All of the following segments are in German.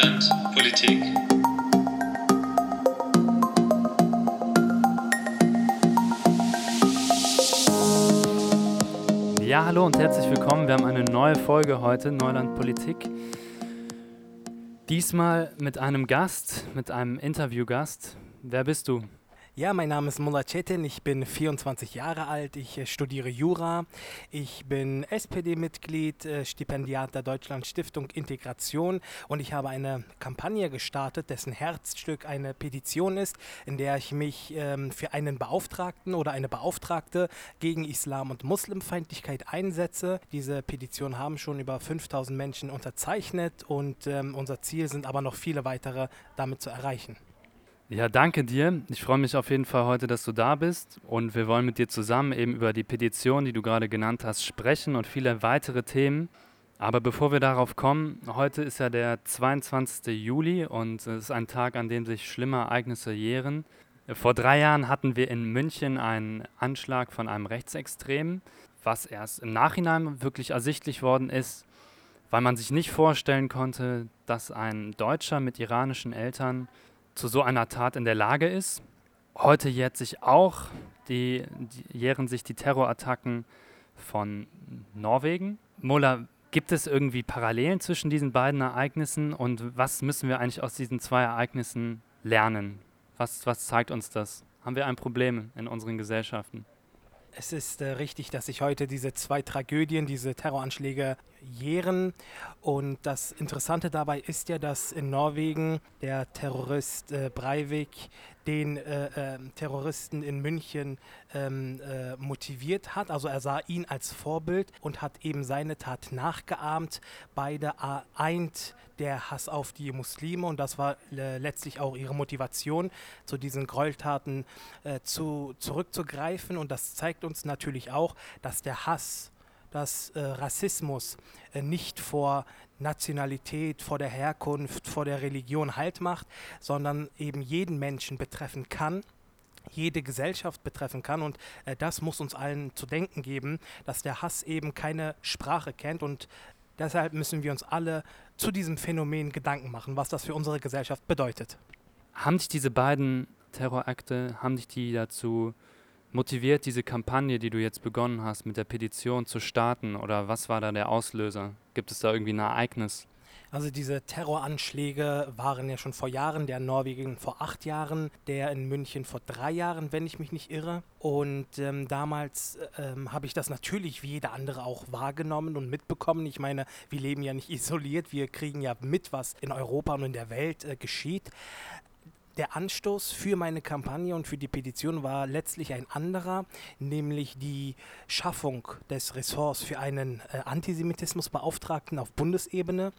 Neuland Politik. Ja, hallo und herzlich willkommen. Wir haben eine neue Folge heute, Neuland Politik. Diesmal mit einem Gast, mit einem Interviewgast. Wer bist du? Ja, mein Name ist Mullah Cetin, ich bin 24 Jahre alt, ich äh, studiere Jura, ich bin SPD-Mitglied, äh, Stipendiat der Deutschland Stiftung Integration und ich habe eine Kampagne gestartet, dessen Herzstück eine Petition ist, in der ich mich ähm, für einen Beauftragten oder eine Beauftragte gegen Islam- und Muslimfeindlichkeit einsetze. Diese Petition haben schon über 5000 Menschen unterzeichnet und ähm, unser Ziel sind aber noch viele weitere damit zu erreichen. Ja, danke dir. Ich freue mich auf jeden Fall heute, dass du da bist und wir wollen mit dir zusammen eben über die Petition, die du gerade genannt hast, sprechen und viele weitere Themen. Aber bevor wir darauf kommen, heute ist ja der 22. Juli und es ist ein Tag, an dem sich schlimme Ereignisse jähren. Vor drei Jahren hatten wir in München einen Anschlag von einem Rechtsextremen, was erst im Nachhinein wirklich ersichtlich worden ist, weil man sich nicht vorstellen konnte, dass ein Deutscher mit iranischen Eltern zu so einer Tat in der Lage ist. Heute jährt sich auch die, die, jähren sich die Terrorattacken von Norwegen. Mola, gibt es irgendwie Parallelen zwischen diesen beiden Ereignissen und was müssen wir eigentlich aus diesen zwei Ereignissen lernen? Was, was zeigt uns das? Haben wir ein Problem in unseren Gesellschaften? Es ist äh, richtig, dass sich heute diese zwei Tragödien, diese Terroranschläge jähren. Und das Interessante dabei ist ja, dass in Norwegen der Terrorist äh, Breivik den äh, äh, Terroristen in München ähm, äh, motiviert hat. Also er sah ihn als Vorbild und hat eben seine Tat nachgeahmt. Beide eint der Hass auf die Muslime und das war äh, letztlich auch ihre Motivation, zu diesen Gräueltaten äh, zu, zurückzugreifen. Und das zeigt uns natürlich auch, dass der Hass dass äh, Rassismus äh, nicht vor Nationalität, vor der Herkunft, vor der Religion Halt macht, sondern eben jeden Menschen betreffen kann jede Gesellschaft betreffen kann. Und äh, das muss uns allen zu denken geben, dass der Hass eben keine Sprache kennt. Und deshalb müssen wir uns alle zu diesem Phänomen Gedanken machen, was das für unsere Gesellschaft bedeutet. Haben dich diese beiden Terrorakte, haben dich die dazu motiviert, diese Kampagne, die du jetzt begonnen hast, mit der Petition zu starten? Oder was war da der Auslöser? Gibt es da irgendwie ein Ereignis? Also diese Terroranschläge waren ja schon vor Jahren, der in Norwegen vor acht Jahren, der in München vor drei Jahren, wenn ich mich nicht irre. Und ähm, damals ähm, habe ich das natürlich wie jeder andere auch wahrgenommen und mitbekommen. Ich meine, wir leben ja nicht isoliert, wir kriegen ja mit, was in Europa und in der Welt äh, geschieht der Anstoß für meine Kampagne und für die Petition war letztlich ein anderer, nämlich die Schaffung des Ressorts für einen äh, Antisemitismusbeauftragten auf Bundesebene.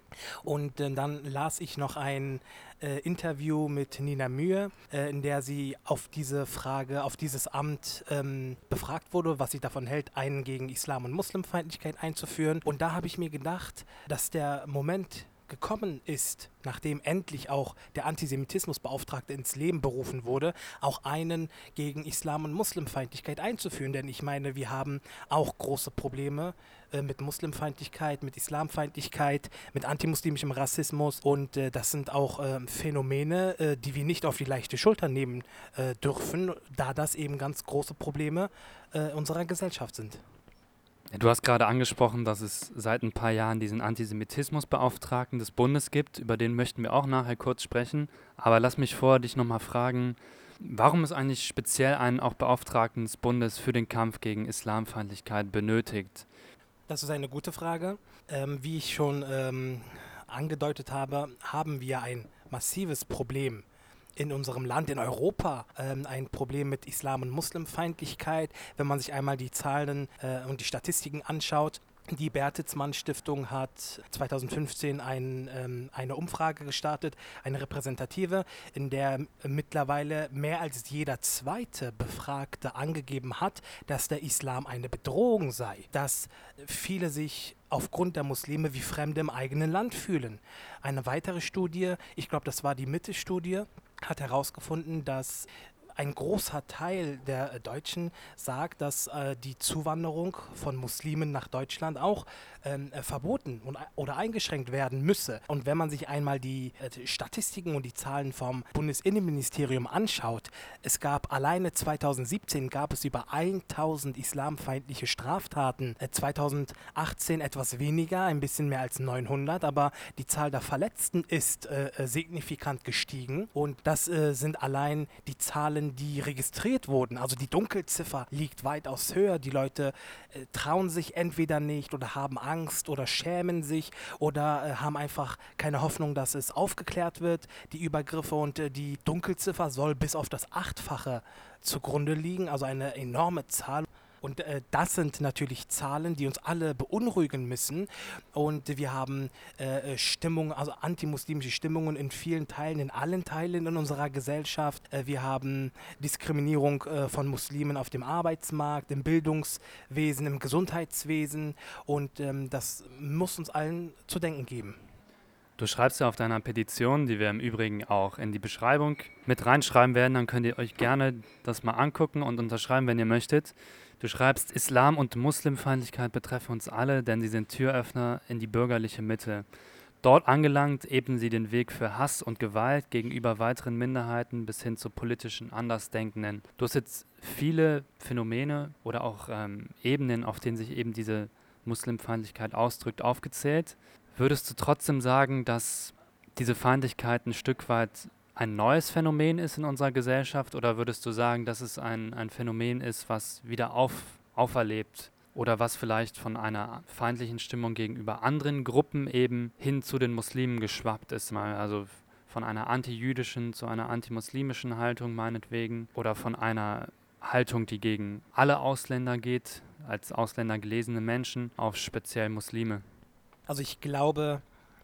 Und äh, dann las ich noch ein äh, Interview mit Nina Mühe, äh, in der sie auf diese Frage, auf dieses Amt ähm, befragt wurde, was sie davon hält, einen gegen Islam- und Muslimfeindlichkeit einzuführen. Und da habe ich mir gedacht, dass der Moment gekommen ist, nachdem endlich auch der Antisemitismusbeauftragte ins Leben berufen wurde, auch einen gegen Islam- und Muslimfeindlichkeit einzuführen. Denn ich meine, wir haben auch große Probleme äh, mit Muslimfeindlichkeit, mit Islamfeindlichkeit, mit antimuslimischem Rassismus. Und äh, das sind auch äh, Phänomene, die wir nicht auf die leichte Schulter nehmen äh, dürfen, da das eben ganz große Probleme äh, unserer Gesellschaft sind. Du hast gerade angesprochen, dass es seit ein paar Jahren diesen Antisemitismusbeauftragten des Bundes gibt. Über den möchten wir auch nachher kurz sprechen. Aber lass mich vor dich nochmal fragen, warum es eigentlich speziell einen auch Beauftragten des Bundes für den Kampf gegen Islamfeindlichkeit benötigt? Das ist eine gute Frage. Ähm, wie ich schon ähm, angedeutet habe, haben wir ein massives Problem in unserem Land, in Europa, ähm, ein Problem mit Islam- und Muslimfeindlichkeit. Wenn man sich einmal die Zahlen äh, und die Statistiken anschaut, die Bertelsmann Stiftung hat 2015 ein, ähm, eine Umfrage gestartet, eine repräsentative, in der mittlerweile mehr als jeder zweite Befragte angegeben hat, dass der Islam eine Bedrohung sei, dass viele sich aufgrund der Muslime wie Fremde im eigenen Land fühlen. Eine weitere Studie, ich glaube, das war die Mitte-Studie, hat herausgefunden, dass ein großer Teil der Deutschen sagt, dass äh, die Zuwanderung von Muslimen nach Deutschland auch ähm, äh, verboten und, oder eingeschränkt werden müsse. Und wenn man sich einmal die äh, Statistiken und die Zahlen vom Bundesinnenministerium anschaut, es gab alleine 2017 gab es über 1000 islamfeindliche Straftaten, 2018 etwas weniger, ein bisschen mehr als 900, aber die Zahl der Verletzten ist äh, signifikant gestiegen und das äh, sind allein die Zahlen, die registriert wurden. Also die Dunkelziffer liegt weitaus höher. Die Leute äh, trauen sich entweder nicht oder haben Angst oder schämen sich oder äh, haben einfach keine Hoffnung, dass es aufgeklärt wird, die Übergriffe und äh, die Dunkelziffer soll bis auf das Achtfache zugrunde liegen, also eine enorme Zahl. Und äh, das sind natürlich Zahlen, die uns alle beunruhigen müssen. Und wir haben äh, Stimmungen, also antimuslimische Stimmungen in vielen Teilen, in allen Teilen in unserer Gesellschaft. Äh, wir haben Diskriminierung äh, von Muslimen auf dem Arbeitsmarkt, im Bildungswesen, im Gesundheitswesen. Und ähm, das muss uns allen zu denken geben. Du schreibst ja auf deiner Petition, die wir im Übrigen auch in die Beschreibung mit reinschreiben werden, dann könnt ihr euch gerne das mal angucken und unterschreiben, wenn ihr möchtet. Du schreibst, Islam und Muslimfeindlichkeit betreffen uns alle, denn sie sind Türöffner in die bürgerliche Mitte. Dort angelangt ebnen sie den Weg für Hass und Gewalt gegenüber weiteren Minderheiten bis hin zu politischen Andersdenkenden. Du hast jetzt viele Phänomene oder auch ähm, Ebenen, auf denen sich eben diese Muslimfeindlichkeit ausdrückt, aufgezählt. Würdest du trotzdem sagen, dass diese Feindlichkeit ein Stück weit ein neues Phänomen ist in unserer Gesellschaft oder würdest du sagen, dass es ein, ein Phänomen ist, was wieder auf, auferlebt oder was vielleicht von einer feindlichen Stimmung gegenüber anderen Gruppen eben hin zu den Muslimen geschwappt ist, also von einer antijüdischen zu einer antimuslimischen Haltung meinetwegen oder von einer Haltung, die gegen alle Ausländer geht, als Ausländer gelesene Menschen, auf speziell Muslime. Also ich glaube,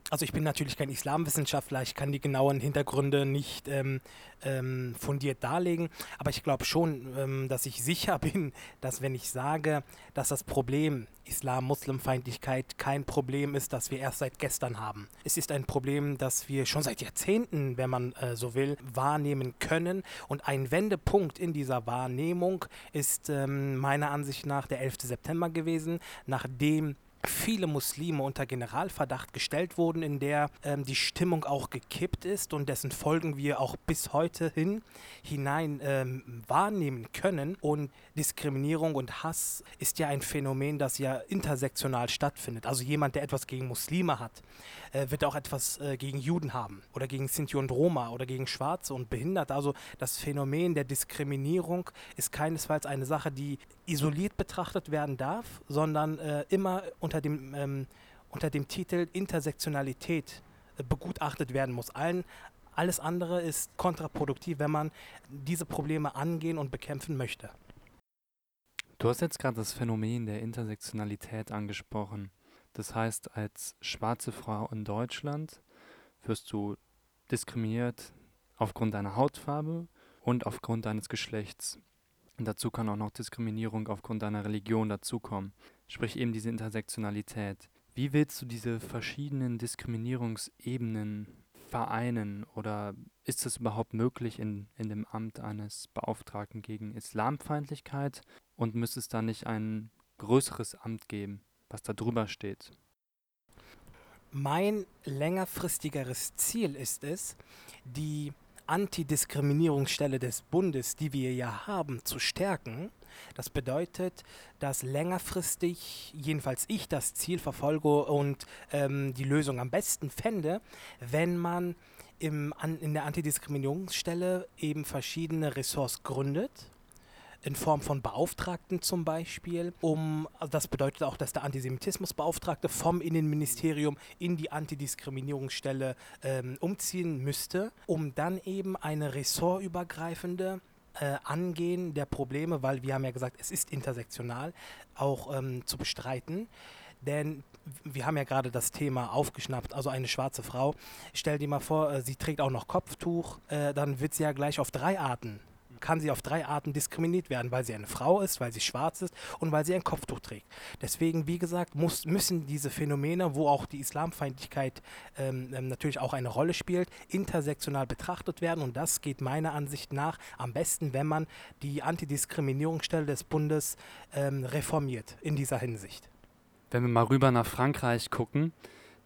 also ich bin natürlich kein Islamwissenschaftler, ich kann die genauen Hintergründe nicht ähm, ähm, fundiert darlegen, aber ich glaube schon, ähm, dass ich sicher bin, dass wenn ich sage, dass das Problem Islam-Muslimfeindlichkeit kein Problem ist, das wir erst seit gestern haben. Es ist ein Problem, das wir schon seit Jahrzehnten, wenn man äh, so will, wahrnehmen können und ein Wendepunkt in dieser Wahrnehmung ist ähm, meiner Ansicht nach der 11. September gewesen, nachdem viele Muslime unter Generalverdacht gestellt wurden, in der ähm, die Stimmung auch gekippt ist und dessen Folgen wir auch bis heute hin hinein ähm, wahrnehmen können. Und Diskriminierung und Hass ist ja ein Phänomen, das ja intersektional stattfindet. Also jemand, der etwas gegen Muslime hat, äh, wird auch etwas äh, gegen Juden haben oder gegen Sinti und Roma oder gegen Schwarze und Behinderte. Also das Phänomen der Diskriminierung ist keinesfalls eine Sache, die isoliert betrachtet werden darf, sondern äh, immer unter dem, ähm, unter dem Titel Intersektionalität äh, begutachtet werden muss. Allen, alles andere ist kontraproduktiv, wenn man diese Probleme angehen und bekämpfen möchte. Du hast jetzt gerade das Phänomen der Intersektionalität angesprochen. Das heißt, als schwarze Frau in Deutschland wirst du diskriminiert aufgrund deiner Hautfarbe und aufgrund deines Geschlechts. Und dazu kann auch noch Diskriminierung aufgrund deiner Religion dazukommen. Sprich eben diese Intersektionalität. Wie willst du diese verschiedenen Diskriminierungsebenen vereinen oder ist es überhaupt möglich in, in dem Amt eines Beauftragten gegen Islamfeindlichkeit und müsste es da nicht ein größeres Amt geben? was da drüber steht? Mein längerfristigeres Ziel ist es, die Antidiskriminierungsstelle des Bundes, die wir ja haben, zu stärken. Das bedeutet, dass längerfristig, jedenfalls ich das Ziel verfolge und ähm, die Lösung am besten fände, wenn man im, an, in der Antidiskriminierungsstelle eben verschiedene Ressorts gründet in Form von Beauftragten zum Beispiel, um, also das bedeutet auch, dass der Antisemitismusbeauftragte vom Innenministerium in die Antidiskriminierungsstelle ähm, umziehen müsste, um dann eben eine ressortübergreifende äh, Angehen der Probleme, weil wir haben ja gesagt, es ist intersektional, auch ähm, zu bestreiten. Denn wir haben ja gerade das Thema aufgeschnappt, also eine schwarze Frau. Stell dir mal vor, äh, sie trägt auch noch Kopftuch, äh, dann wird sie ja gleich auf drei Arten kann sie auf drei Arten diskriminiert werden, weil sie eine Frau ist, weil sie schwarz ist und weil sie ein Kopftuch trägt. Deswegen, wie gesagt, muss, müssen diese Phänomene, wo auch die Islamfeindlichkeit ähm, ähm, natürlich auch eine Rolle spielt, intersektional betrachtet werden. Und das geht meiner Ansicht nach am besten, wenn man die Antidiskriminierungsstelle des Bundes ähm, reformiert in dieser Hinsicht. Wenn wir mal rüber nach Frankreich gucken,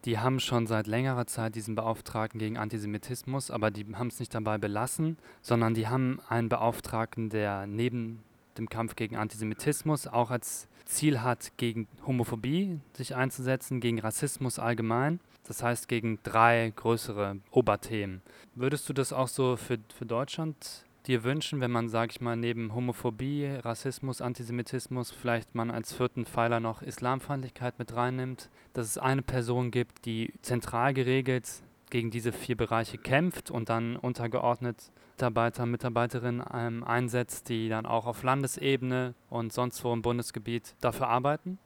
die haben schon seit längerer Zeit diesen Beauftragten gegen Antisemitismus, aber die haben es nicht dabei belassen, sondern die haben einen Beauftragten, der neben dem Kampf gegen Antisemitismus auch als Ziel hat, gegen Homophobie sich einzusetzen, gegen Rassismus allgemein. Das heißt, gegen drei größere Oberthemen. Würdest du das auch so für, für Deutschland dir wünschen, wenn man, sag ich mal, neben Homophobie, Rassismus, Antisemitismus vielleicht man als vierten Pfeiler noch Islamfeindlichkeit mit reinnimmt, dass es eine Person gibt, die zentral geregelt gegen diese vier Bereiche kämpft und dann untergeordnet Mitarbeiter, Mitarbeiterinnen ähm, einsetzt, die dann auch auf Landesebene und sonst wo im Bundesgebiet dafür arbeiten?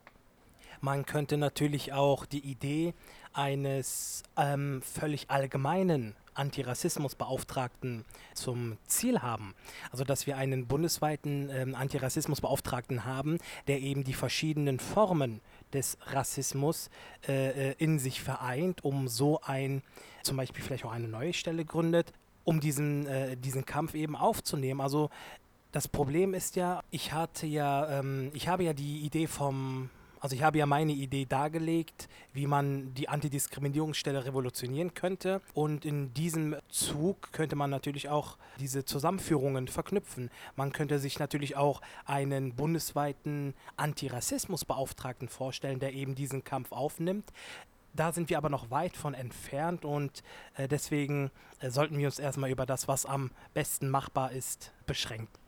Man könnte natürlich auch die Idee eines ähm, völlig allgemeinen Antirassismusbeauftragten zum Ziel haben. Also dass wir einen bundesweiten ähm, Antirassismusbeauftragten haben, der eben die verschiedenen Formen des Rassismus äh, äh, in sich vereint, um so ein, zum Beispiel vielleicht auch eine neue Stelle gründet, um diesen, äh, diesen Kampf eben aufzunehmen. Also das Problem ist ja, ich hatte ja, ähm, ich habe ja die Idee vom also ich habe ja meine Idee dargelegt, wie man die Antidiskriminierungsstelle revolutionieren könnte. Und in diesem Zug könnte man natürlich auch diese Zusammenführungen verknüpfen. Man könnte sich natürlich auch einen bundesweiten Antirassismusbeauftragten vorstellen, der eben diesen Kampf aufnimmt. Da sind wir aber noch weit von entfernt und äh, deswegen äh, sollten wir uns erstmal über das, was am besten machbar ist, beschränken.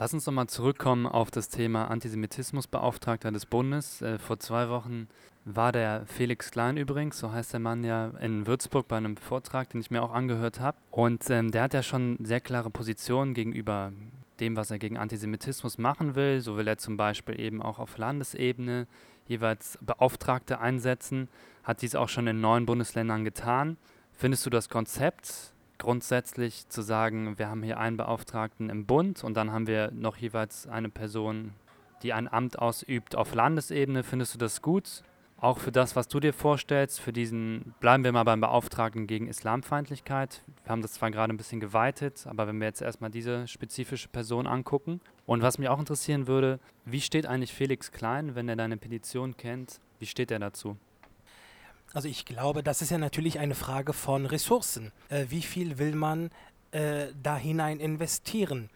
Lass uns nochmal zurückkommen auf das Thema Antisemitismusbeauftragter des Bundes. Äh, vor zwei Wochen war der Felix Klein übrigens, so heißt der Mann ja, in Würzburg bei einem Vortrag, den ich mir auch angehört habe. Und ähm, der hat ja schon sehr klare Positionen gegenüber dem, was er gegen Antisemitismus machen will. So will er zum Beispiel eben auch auf Landesebene jeweils Beauftragte einsetzen, hat dies auch schon in neun Bundesländern getan. Findest du das Konzept grundsätzlich zu sagen, wir haben hier einen Beauftragten im Bund und dann haben wir noch jeweils eine Person, die ein Amt ausübt auf Landesebene. Findest du das gut? Auch für das, was du dir vorstellst, für diesen, bleiben wir mal beim Beauftragten gegen Islamfeindlichkeit. Wir haben das zwar gerade ein bisschen geweitet, aber wenn wir jetzt erstmal diese spezifische Person angucken. Und was mich auch interessieren würde, wie steht eigentlich Felix Klein, wenn er deine Petition kennt? Wie steht er dazu? Also ich glaube, das ist ja natürlich eine Frage von Ressourcen. Äh, wie viel will man äh, da hinein investieren?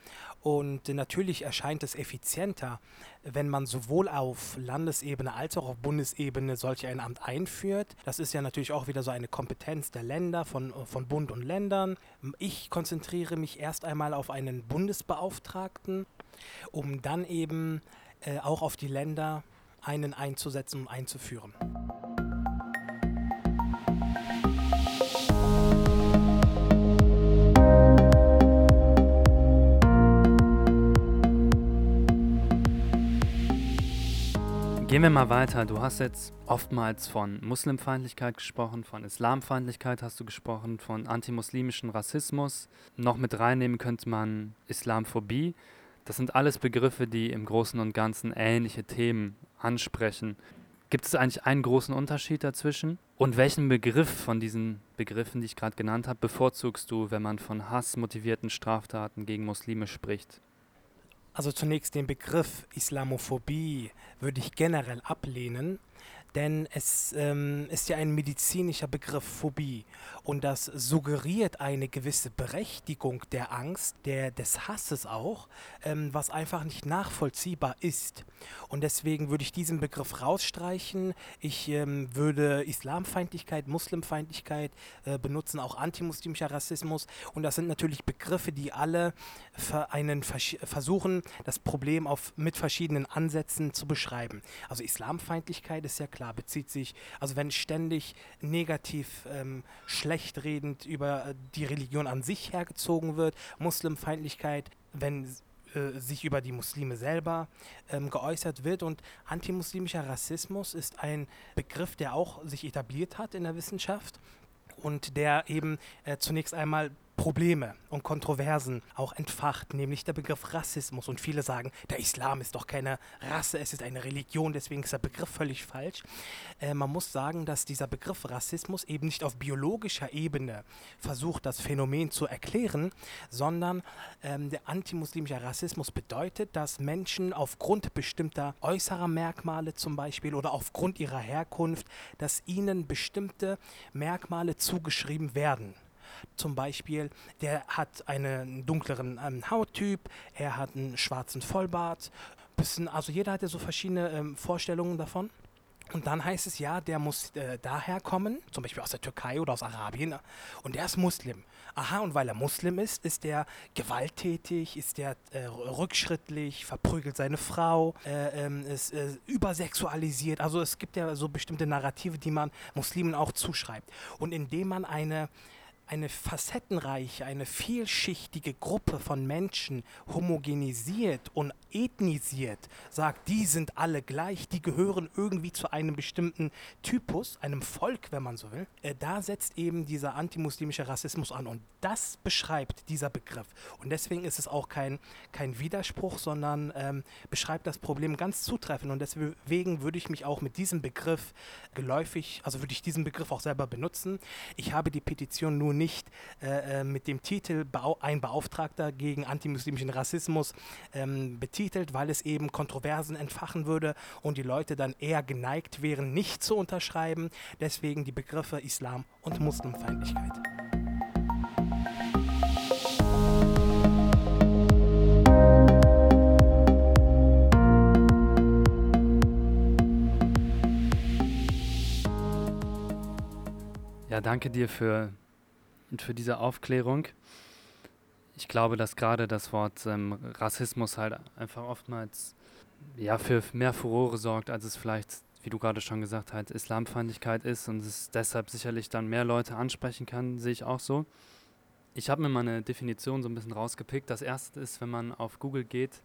Und äh, natürlich erscheint es effizienter, wenn man sowohl auf Landesebene als auch auf Bundesebene solch ein Amt einführt. Das ist ja natürlich auch wieder so eine Kompetenz der Länder, von, von Bund und Ländern. Ich konzentriere mich erst einmal auf einen Bundesbeauftragten, um dann eben äh, auch auf die Länder einen einzusetzen und einzuführen. Gehen wir mal weiter. Du hast jetzt oftmals von Muslimfeindlichkeit gesprochen, von Islamfeindlichkeit hast du gesprochen, von antimuslimischem Rassismus. Noch mit reinnehmen könnte man Islamphobie. Das sind alles Begriffe, die im Großen und Ganzen ähnliche Themen ansprechen. Gibt es eigentlich einen großen Unterschied dazwischen? Und welchen Begriff von diesen Begriffen, die ich gerade genannt habe, bevorzugst du, wenn man von hassmotivierten Straftaten gegen Muslime spricht? Also zunächst den Begriff Islamophobie würde ich generell ablehnen, denn es ähm, ist ja ein medizinischer Begriff Phobie und das suggeriert eine gewisse Berechtigung der Angst, der, des Hasses auch, ähm, was einfach nicht nachvollziehbar ist. Und deswegen würde ich diesen Begriff rausstreichen. Ich ähm, würde Islamfeindlichkeit, Muslimfeindlichkeit äh, benutzen, auch antimuslimischer Rassismus. Und das sind natürlich Begriffe, die alle einen versuchen, das Problem auf, mit verschiedenen Ansätzen zu beschreiben. Also Islamfeindlichkeit ist ja klar, bezieht sich, also wenn ständig negativ ähm, schlecht redend über äh, die Religion an sich hergezogen wird, Muslimfeindlichkeit, wenn äh, sich über die Muslime selber ähm, geäußert wird. Und antimuslimischer Rassismus ist ein Begriff, der auch sich etabliert hat in der Wissenschaft und der eben äh, zunächst einmal Probleme und Kontroversen auch entfacht, nämlich der Begriff Rassismus. Und viele sagen, der Islam ist doch keine Rasse, es ist eine Religion, deswegen ist der Begriff völlig falsch. Äh, man muss sagen, dass dieser Begriff Rassismus eben nicht auf biologischer Ebene versucht, das Phänomen zu erklären, sondern ähm, der antimuslimische Rassismus bedeutet, dass Menschen aufgrund bestimmter äußerer Merkmale zum Beispiel oder aufgrund ihrer Herkunft, dass ihnen bestimmte Merkmale zugeschrieben werden. Zum Beispiel, der hat einen dunkleren ähm, Hauttyp, er hat einen schwarzen Vollbart. Bisschen, also jeder hat ja so verschiedene ähm, Vorstellungen davon. Und dann heißt es ja, der muss äh, daher kommen, zum Beispiel aus der Türkei oder aus Arabien, und der ist Muslim. Aha, und weil er Muslim ist, ist er gewalttätig, ist er äh, rückschrittlich, verprügelt seine Frau, äh, ähm, ist äh, übersexualisiert. Also es gibt ja so bestimmte Narrative, die man Muslimen auch zuschreibt. Und indem man eine eine facettenreiche, eine vielschichtige Gruppe von Menschen homogenisiert und ethnisiert, sagt, die sind alle gleich, die gehören irgendwie zu einem bestimmten Typus, einem Volk, wenn man so will, äh, da setzt eben dieser antimuslimische Rassismus an und das beschreibt dieser Begriff. Und deswegen ist es auch kein, kein Widerspruch, sondern ähm, beschreibt das Problem ganz zutreffend und deswegen würde ich mich auch mit diesem Begriff geläufig, also würde ich diesen Begriff auch selber benutzen. Ich habe die Petition nur nicht nicht äh, äh, mit dem Titel ein Beauftragter gegen antimuslimischen Rassismus ähm, betitelt, weil es eben Kontroversen entfachen würde und die Leute dann eher geneigt wären, nicht zu unterschreiben. Deswegen die Begriffe Islam und Muslimfeindlichkeit. Ja, danke dir für und für diese Aufklärung. Ich glaube, dass gerade das Wort ähm, Rassismus halt einfach oftmals ja, für mehr Furore sorgt, als es vielleicht, wie du gerade schon gesagt hast, Islamfeindlichkeit ist und es deshalb sicherlich dann mehr Leute ansprechen kann, sehe ich auch so. Ich habe mir mal eine Definition so ein bisschen rausgepickt. Das erste ist, wenn man auf Google geht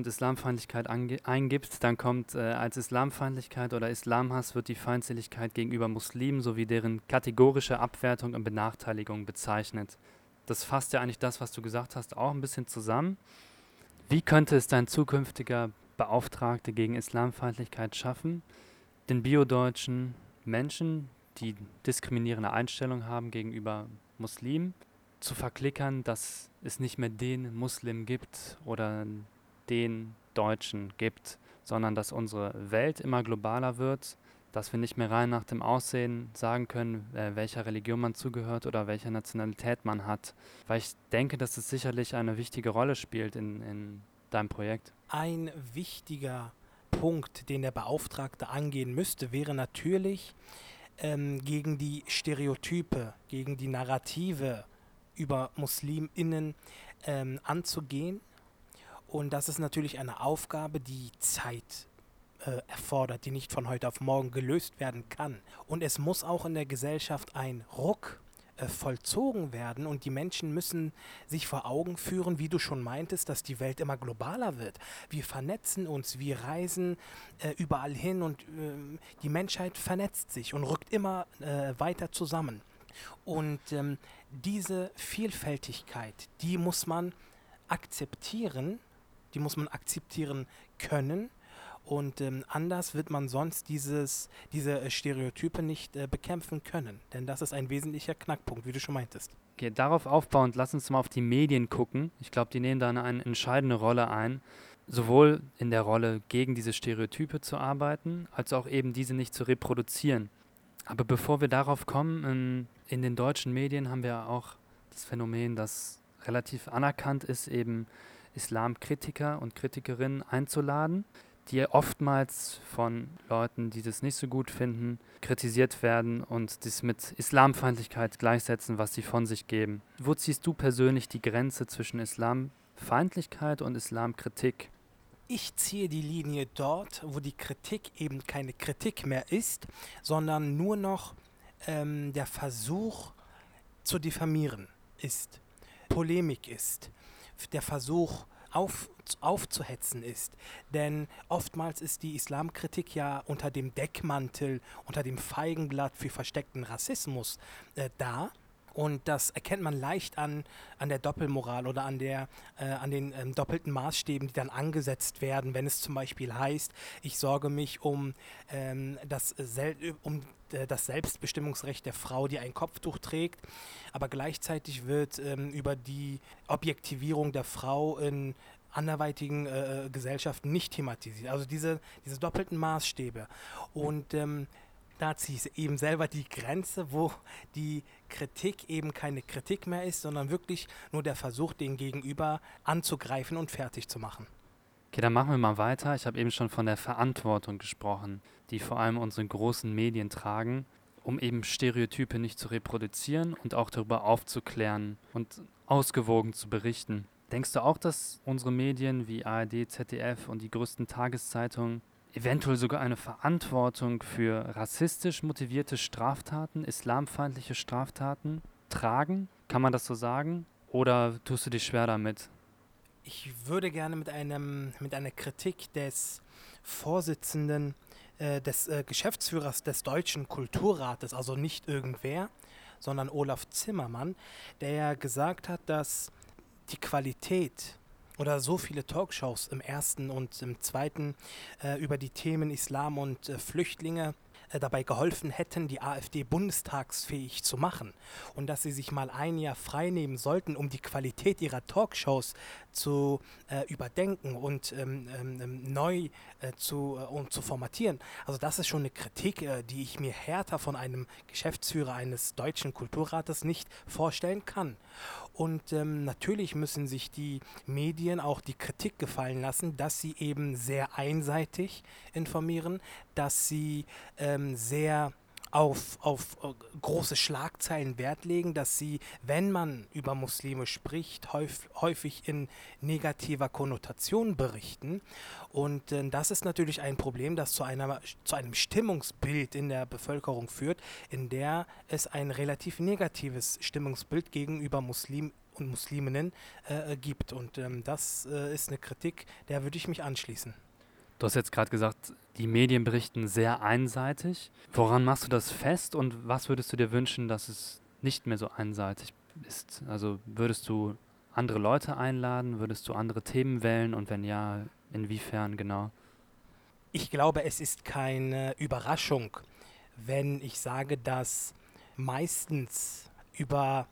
und Islamfeindlichkeit eingibt, dann kommt äh, als Islamfeindlichkeit oder Islamhass wird die Feindseligkeit gegenüber Muslimen sowie deren kategorische Abwertung und Benachteiligung bezeichnet. Das fasst ja eigentlich das, was du gesagt hast, auch ein bisschen zusammen. Wie könnte es dein zukünftiger Beauftragter gegen Islamfeindlichkeit schaffen, den biodeutschen Menschen, die diskriminierende Einstellung haben gegenüber Muslimen, zu verklickern, dass es nicht mehr den Muslim gibt oder den Deutschen gibt, sondern dass unsere Welt immer globaler wird, dass wir nicht mehr rein nach dem Aussehen sagen können, äh, welcher Religion man zugehört oder welche Nationalität man hat. Weil ich denke, dass es sicherlich eine wichtige Rolle spielt in, in deinem Projekt. Ein wichtiger Punkt, den der Beauftragte angehen müsste, wäre natürlich ähm, gegen die Stereotype, gegen die Narrative über Musliminnen ähm, anzugehen und das ist natürlich eine Aufgabe, die Zeit äh, erfordert, die nicht von heute auf morgen gelöst werden kann. Und es muss auch in der Gesellschaft ein Ruck äh, vollzogen werden und die Menschen müssen sich vor Augen führen, wie du schon meintest, dass die Welt immer globaler wird. Wir vernetzen uns, wir reisen äh, überall hin und äh, die Menschheit vernetzt sich und rückt immer äh, weiter zusammen. Und ähm, diese Vielfältigkeit, die muss man akzeptieren die muss man akzeptieren können. Und ähm, anders wird man sonst dieses, diese äh, Stereotype nicht äh, bekämpfen können. Denn das ist ein wesentlicher Knackpunkt, wie du schon meintest. Okay, darauf aufbauend, lass uns mal auf die Medien gucken. Ich glaube, die nehmen da eine, eine entscheidende Rolle ein. Sowohl in der Rolle, gegen diese Stereotype zu arbeiten, als auch eben diese nicht zu reproduzieren. Aber bevor wir darauf kommen, in, in den deutschen Medien haben wir auch das Phänomen, das relativ anerkannt ist, eben Islamkritiker und Kritikerinnen einzuladen, die oftmals von Leuten, die das nicht so gut finden, kritisiert werden und das mit Islamfeindlichkeit gleichsetzen, was sie von sich geben. Wo ziehst du persönlich die Grenze zwischen Islamfeindlichkeit und Islamkritik? Ich ziehe die Linie dort, wo die Kritik eben keine Kritik mehr ist, sondern nur noch ähm, der Versuch zu diffamieren ist, Polemik ist der Versuch auf, aufzuhetzen ist. Denn oftmals ist die Islamkritik ja unter dem Deckmantel, unter dem Feigenblatt für versteckten Rassismus äh, da. Und das erkennt man leicht an, an der Doppelmoral oder an, der, äh, an den ähm, doppelten Maßstäben, die dann angesetzt werden, wenn es zum Beispiel heißt, ich sorge mich um, ähm, das, Sel um äh, das Selbstbestimmungsrecht der Frau, die ein Kopftuch trägt, aber gleichzeitig wird ähm, über die Objektivierung der Frau in anderweitigen äh, äh, Gesellschaften nicht thematisiert. Also diese, diese doppelten Maßstäbe. Und ähm, da ziehe ich eben selber die Grenze, wo die Kritik eben keine Kritik mehr ist, sondern wirklich nur der Versuch, den Gegenüber anzugreifen und fertig zu machen. Okay, dann machen wir mal weiter. Ich habe eben schon von der Verantwortung gesprochen, die vor allem unsere großen Medien tragen, um eben Stereotype nicht zu reproduzieren und auch darüber aufzuklären und ausgewogen zu berichten. Denkst du auch, dass unsere Medien wie ARD, ZDF und die größten Tageszeitungen eventuell sogar eine Verantwortung für rassistisch motivierte Straftaten, islamfeindliche Straftaten tragen? Kann man das so sagen? Oder tust du dich schwer damit? Ich würde gerne mit, einem, mit einer Kritik des Vorsitzenden, äh, des äh, Geschäftsführers des Deutschen Kulturrates, also nicht irgendwer, sondern Olaf Zimmermann, der ja gesagt hat, dass die Qualität oder so viele Talkshows im ersten und im zweiten äh, über die Themen Islam und äh, Flüchtlinge äh, dabei geholfen hätten, die AfD bundestagsfähig zu machen und dass sie sich mal ein Jahr frei nehmen sollten, um die Qualität ihrer Talkshows zu äh, überdenken und ähm, ähm, ähm neu äh, zu, äh, um zu formatieren. Also das ist schon eine Kritik, äh, die ich mir härter von einem Geschäftsführer eines deutschen Kulturrates nicht vorstellen kann. Und ähm, natürlich müssen sich die Medien auch die Kritik gefallen lassen, dass sie eben sehr einseitig informieren, dass sie ähm, sehr auf, auf uh, große Schlagzeilen Wert legen, dass sie, wenn man über Muslime spricht, häufig, in negativer Konnotation berichten. Und äh, das ist natürlich ein Problem, das zu, einer, zu einem Stimmungsbild in der Bevölkerung führt, in der es ein relativ negatives Stimmungsbild gegenüber Muslimen und Musliminnen äh, gibt. Und ähm, das äh, ist eine Kritik, der würde ich mich anschließen. Du hast jetzt gerade gesagt, die Medien berichten sehr einseitig. Woran machst du das fest und was würdest du dir wünschen, dass es nicht mehr so einseitig ist? Also würdest du andere Leute einladen, würdest du andere Themen wählen und wenn ja, inwiefern genau? Ich glaube, es ist keine Überraschung, wenn ich sage, dass meistens über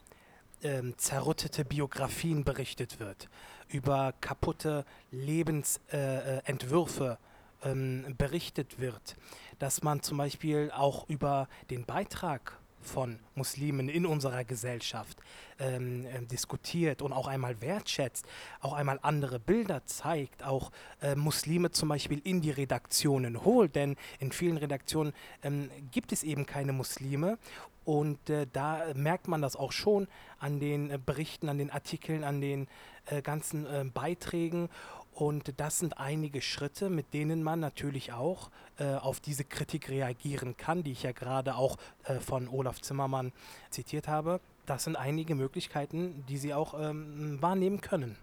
ähm, zerrüttete Biografien berichtet wird, über kaputte Lebensentwürfe äh, äh ähm, berichtet wird, dass man zum Beispiel auch über den Beitrag von Muslimen in unserer Gesellschaft ähm, äh, diskutiert und auch einmal wertschätzt, auch einmal andere Bilder zeigt, auch äh, Muslime zum Beispiel in die Redaktionen holt, denn in vielen Redaktionen ähm, gibt es eben keine Muslime und äh, da merkt man das auch schon an den äh, Berichten, an den Artikeln, an den äh, ganzen äh, Beiträgen und das sind einige Schritte, mit denen man natürlich auch äh, auf diese Kritik reagieren kann, die ich ja gerade auch äh, von Olaf Zimmermann zitiert habe. Das sind einige Möglichkeiten, die Sie auch ähm, wahrnehmen können.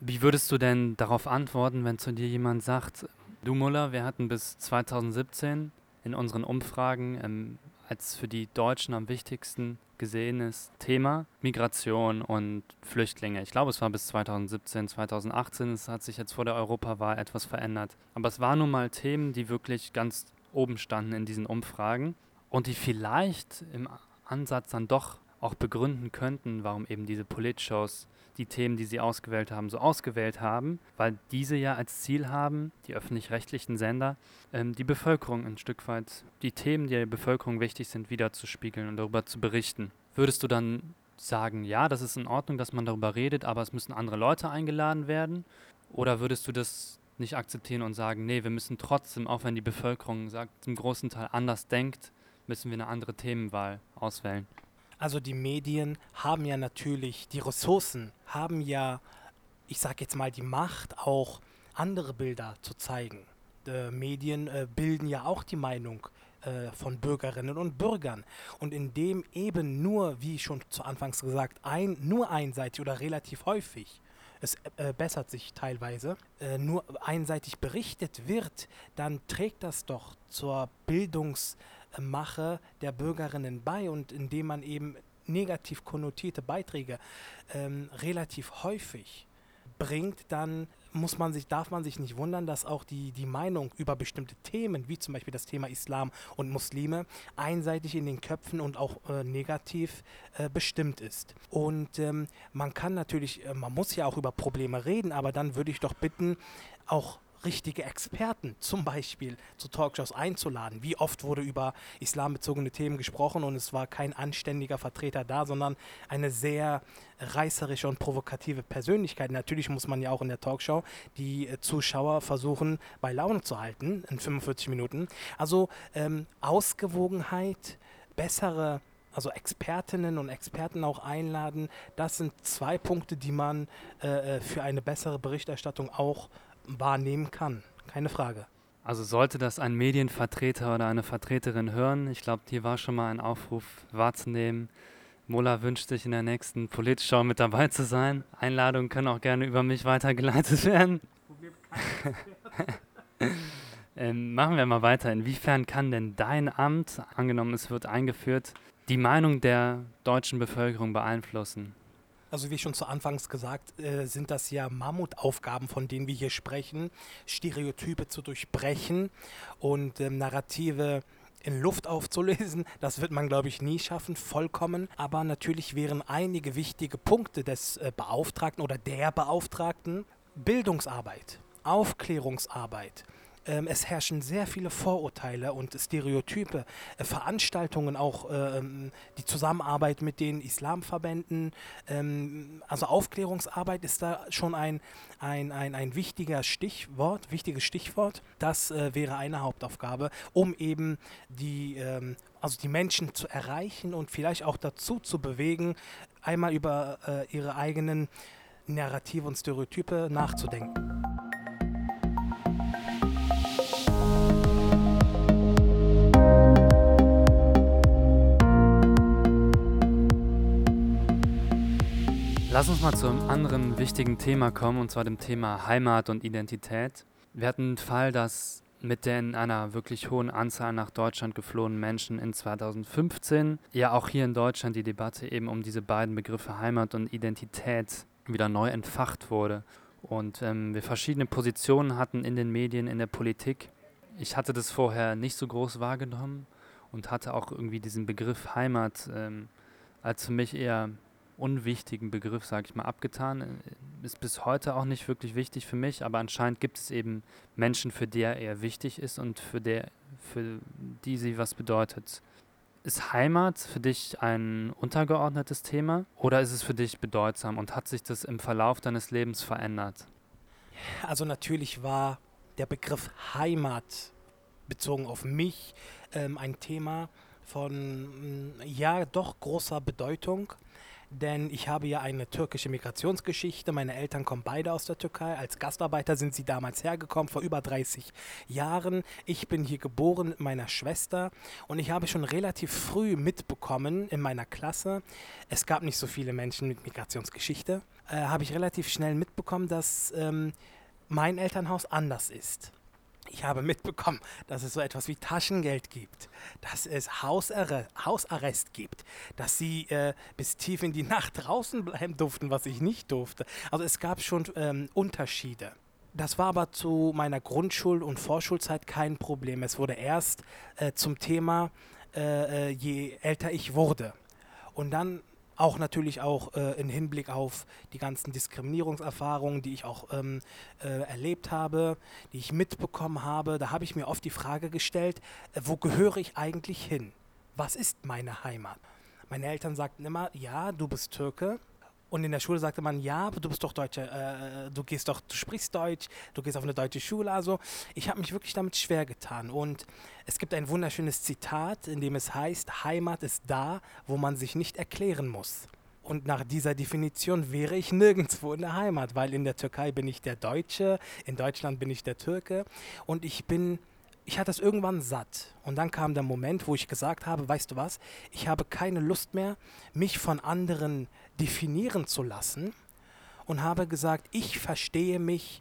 Wie würdest du denn darauf antworten, wenn zu dir jemand sagt, du Muller, wir hatten bis 2017 in unseren Umfragen ähm, als für die Deutschen am wichtigsten gesehenes Thema Migration und Flüchtlinge. Ich glaube, es war bis 2017, 2018. Es hat sich jetzt vor der Europawahl etwas verändert. Aber es waren nun mal Themen, die wirklich ganz oben standen in diesen Umfragen und die vielleicht im Ansatz dann doch auch begründen könnten, warum eben diese Politshows die Themen, die sie ausgewählt haben, so ausgewählt haben, weil diese ja als Ziel haben, die öffentlich-rechtlichen Sender, ähm, die Bevölkerung ein Stück weit, die Themen, die der Bevölkerung wichtig sind, wiederzuspiegeln und darüber zu berichten. Würdest du dann sagen, ja, das ist in Ordnung, dass man darüber redet, aber es müssen andere Leute eingeladen werden? Oder würdest du das nicht akzeptieren und sagen, nee, wir müssen trotzdem, auch wenn die Bevölkerung sagt, zum großen Teil anders denkt, müssen wir eine andere Themenwahl auswählen? Also die Medien haben ja natürlich die Ressourcen, haben ja, ich sage jetzt mal, die Macht, auch andere Bilder zu zeigen. Äh, Medien äh, bilden ja auch die Meinung äh, von Bürgerinnen und Bürgern. Und indem eben nur, wie schon zu Anfangs gesagt, ein, nur einseitig oder relativ häufig es äh, bessert sich teilweise, äh, nur einseitig berichtet wird, dann trägt das doch zur Bildungs- Mache der Bürgerinnen bei und indem man eben negativ konnotierte Beiträge ähm, relativ häufig bringt, dann muss man sich, darf man sich nicht wundern, dass auch die, die Meinung über bestimmte Themen, wie zum Beispiel das Thema Islam und Muslime, einseitig in den Köpfen und auch äh, negativ äh, bestimmt ist. Und ähm, man kann natürlich, äh, man muss ja auch über Probleme reden, aber dann würde ich doch bitten, auch richtige Experten zum Beispiel zu Talkshows einzuladen. Wie oft wurde über islambezogene Themen gesprochen und es war kein anständiger Vertreter da, sondern eine sehr reißerische und provokative Persönlichkeit. Natürlich muss man ja auch in der Talkshow die äh, Zuschauer versuchen bei Laune zu halten in 45 Minuten. Also ähm, Ausgewogenheit, bessere also Expertinnen und Experten auch einladen. Das sind zwei Punkte, die man äh, äh für eine bessere Berichterstattung auch wahrnehmen kann. Keine Frage. Also sollte das ein Medienvertreter oder eine Vertreterin hören, ich glaube, hier war schon mal ein Aufruf wahrzunehmen. Mola wünscht sich in der nächsten Politshow mit dabei zu sein. Einladungen können auch gerne über mich weitergeleitet werden. ähm, machen wir mal weiter. Inwiefern kann denn dein Amt, angenommen es wird eingeführt, die Meinung der deutschen Bevölkerung beeinflussen? Also wie schon zu Anfangs gesagt, äh, sind das ja Mammutaufgaben, von denen wir hier sprechen, Stereotype zu durchbrechen und ähm, Narrative in Luft aufzulösen. Das wird man, glaube ich, nie schaffen, vollkommen. Aber natürlich wären einige wichtige Punkte des äh, Beauftragten oder der Beauftragten Bildungsarbeit, Aufklärungsarbeit, ähm, es herrschen sehr viele Vorurteile und Stereotype, äh, Veranstaltungen auch, äh, die Zusammenarbeit mit den Islamverbänden, ähm, also Aufklärungsarbeit ist da schon ein, ein, ein, ein wichtiger Stichwort, wichtiges Stichwort. Das äh, wäre eine Hauptaufgabe, um eben die, ähm, also die Menschen zu erreichen und vielleicht auch dazu zu bewegen, einmal über äh, ihre eigenen Narrative und Stereotype nachzudenken. Lass uns mal zu einem anderen wichtigen Thema kommen, und zwar dem Thema Heimat und Identität. Wir hatten einen Fall, dass mit den einer wirklich hohen Anzahl nach Deutschland geflohenen Menschen in 2015 ja auch hier in Deutschland die Debatte eben um diese beiden Begriffe Heimat und Identität wieder neu entfacht wurde. Und ähm, wir verschiedene Positionen hatten in den Medien, in der Politik. Ich hatte das vorher nicht so groß wahrgenommen und hatte auch irgendwie diesen Begriff Heimat ähm, als für mich eher unwichtigen Begriff, sage ich mal, abgetan. Äh, ist bis heute auch nicht wirklich wichtig für mich, aber anscheinend gibt es eben Menschen, für die er eher wichtig ist und für, der, für die sie was bedeutet. Ist Heimat für dich ein untergeordnetes Thema oder ist es für dich bedeutsam und hat sich das im Verlauf deines Lebens verändert? Also natürlich war der Begriff Heimat bezogen auf mich ähm, ein Thema von mm, ja doch großer Bedeutung denn ich habe ja eine türkische Migrationsgeschichte. Meine Eltern kommen beide aus der Türkei. Als Gastarbeiter sind sie damals hergekommen, vor über 30 Jahren. Ich bin hier geboren mit meiner Schwester und ich habe schon relativ früh mitbekommen in meiner Klasse, es gab nicht so viele Menschen mit Migrationsgeschichte, äh, habe ich relativ schnell mitbekommen, dass ähm, mein Elternhaus anders ist. Ich habe mitbekommen, dass es so etwas wie Taschengeld gibt, dass es Hausarre Hausarrest gibt, dass sie äh, bis tief in die Nacht draußen bleiben durften, was ich nicht durfte. Also es gab schon ähm, Unterschiede. Das war aber zu meiner Grundschul- und Vorschulzeit kein Problem. Es wurde erst äh, zum Thema, äh, äh je älter ich wurde. Und dann auch natürlich auch äh, im Hinblick auf die ganzen Diskriminierungserfahrungen, die ich auch ähm, äh, erlebt habe, die ich mitbekommen habe, da habe ich mir oft die Frage gestellt, äh, wo gehöre ich eigentlich hin? Was ist meine Heimat? Meine Eltern sagten immer, ja, du bist Türke, und in der Schule sagte man, ja, du bist doch Deutscher, äh, du gehst doch, du sprichst Deutsch, du gehst auf eine deutsche Schule. Also ich habe mich wirklich damit schwer getan. Und es gibt ein wunderschönes Zitat, in dem es heißt, Heimat ist da, wo man sich nicht erklären muss. Und nach dieser Definition wäre ich nirgendwo in der Heimat, weil in der Türkei bin ich der Deutsche, in Deutschland bin ich der Türke und ich bin ich hatte es irgendwann satt. Und dann kam der Moment, wo ich gesagt habe, weißt du was, ich habe keine Lust mehr, mich von anderen definieren zu lassen und habe gesagt, ich verstehe mich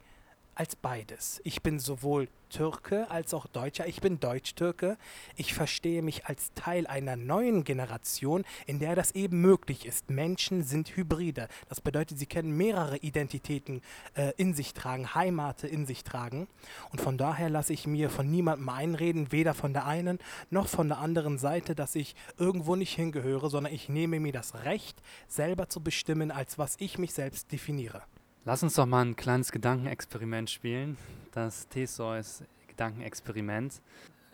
als beides. Ich bin sowohl Türke als auch Deutscher. Ich bin Deutsch-Türke. Ich verstehe mich als Teil einer neuen Generation, in der das eben möglich ist. Menschen sind Hybride. Das bedeutet, sie können mehrere Identitäten äh, in sich tragen, Heimate in sich tragen. Und von daher lasse ich mir von niemandem einreden, weder von der einen noch von der anderen Seite, dass ich irgendwo nicht hingehöre, sondern ich nehme mir das Recht, selber zu bestimmen, als was ich mich selbst definiere. Lass uns doch mal ein kleines Gedankenexperiment spielen. Das Theseus Gedankenexperiment.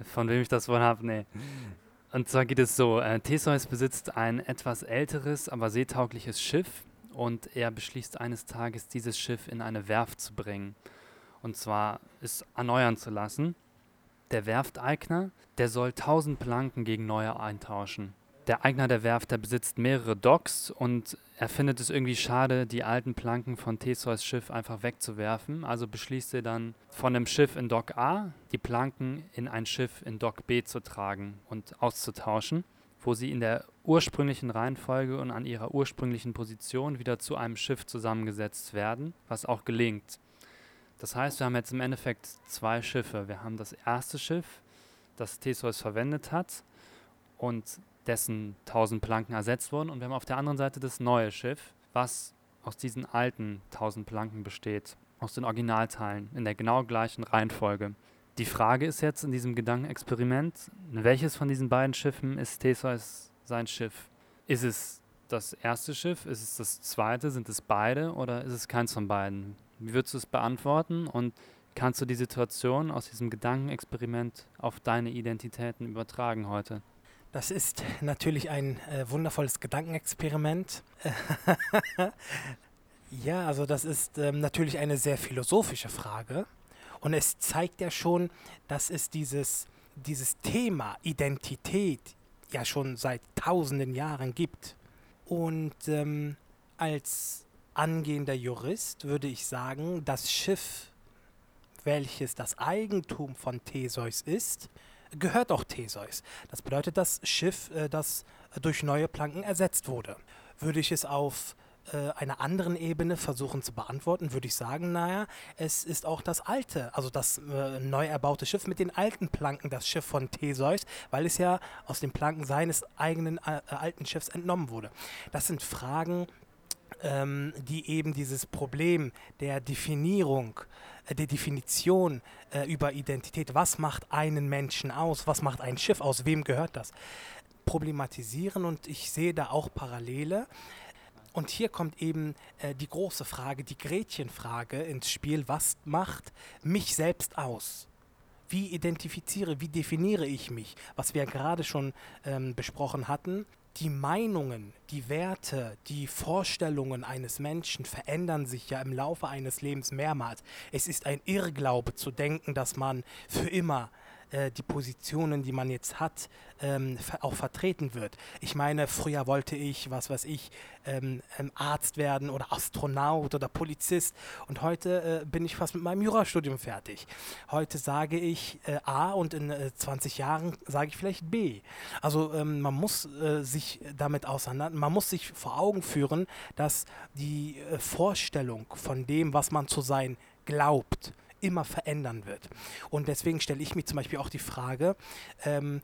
Von wem ich das wohl habe? Nee. Und zwar geht es so: äh, Theseus besitzt ein etwas älteres, aber seetaugliches Schiff und er beschließt eines Tages, dieses Schiff in eine Werft zu bringen. Und zwar es erneuern zu lassen. Der Werfteigner, der soll 1000 Planken gegen neue eintauschen der Eigner der Werft, der besitzt mehrere Docks und er findet es irgendwie schade, die alten Planken von Theseus Schiff einfach wegzuwerfen. Also beschließt er dann, von dem Schiff in Dock A die Planken in ein Schiff in Dock B zu tragen und auszutauschen, wo sie in der ursprünglichen Reihenfolge und an ihrer ursprünglichen Position wieder zu einem Schiff zusammengesetzt werden, was auch gelingt. Das heißt, wir haben jetzt im Endeffekt zwei Schiffe. Wir haben das erste Schiff, das Theseus verwendet hat, und dessen 1000 Planken ersetzt wurden. Und wir haben auf der anderen Seite das neue Schiff, was aus diesen alten 1000 Planken besteht, aus den Originalteilen, in der genau gleichen Reihenfolge. Die Frage ist jetzt in diesem Gedankenexperiment, welches von diesen beiden Schiffen ist Theseus sein Schiff? Ist es das erste Schiff? Ist es das zweite? Sind es beide oder ist es keins von beiden? Wie würdest du es beantworten und kannst du die Situation aus diesem Gedankenexperiment auf deine Identitäten übertragen heute? Das ist natürlich ein äh, wundervolles Gedankenexperiment. ja, also das ist ähm, natürlich eine sehr philosophische Frage. Und es zeigt ja schon, dass es dieses, dieses Thema Identität ja schon seit tausenden Jahren gibt. Und ähm, als angehender Jurist würde ich sagen, das Schiff, welches das Eigentum von Theseus ist, gehört auch Theseus. Das bedeutet das Schiff, äh, das durch neue Planken ersetzt wurde. Würde ich es auf äh, einer anderen Ebene versuchen zu beantworten, würde ich sagen, naja, es ist auch das alte, also das äh, neu erbaute Schiff mit den alten Planken, das Schiff von Theseus, weil es ja aus den Planken seines eigenen äh, alten Schiffs entnommen wurde. Das sind Fragen, ähm, die eben dieses Problem der Definierung, äh, der Definition äh, über Identität, was macht einen Menschen aus, was macht ein Schiff aus, wem gehört das, problematisieren und ich sehe da auch Parallele. Und hier kommt eben äh, die große Frage, die Gretchenfrage ins Spiel, was macht mich selbst aus? Wie identifiziere, wie definiere ich mich? Was wir gerade schon ähm, besprochen hatten, die Meinungen, die Werte, die Vorstellungen eines Menschen verändern sich ja im Laufe eines Lebens mehrmals. Es ist ein Irrglaube zu denken, dass man für immer äh, die Positionen, die man jetzt hat, ähm, auch vertreten wird. Ich meine, früher wollte ich, was weiß ich, ähm, ähm, Arzt werden oder Astronaut oder Polizist und heute äh, bin ich fast mit meinem Jurastudium fertig. Heute sage ich äh, A und in äh, 20 Jahren sage ich vielleicht B. Also ähm, man muss äh, sich damit auseinander, man muss sich vor Augen führen, dass die äh, Vorstellung von dem, was man zu sein glaubt, immer verändern wird. Und deswegen stelle ich mir zum Beispiel auch die Frage, ähm,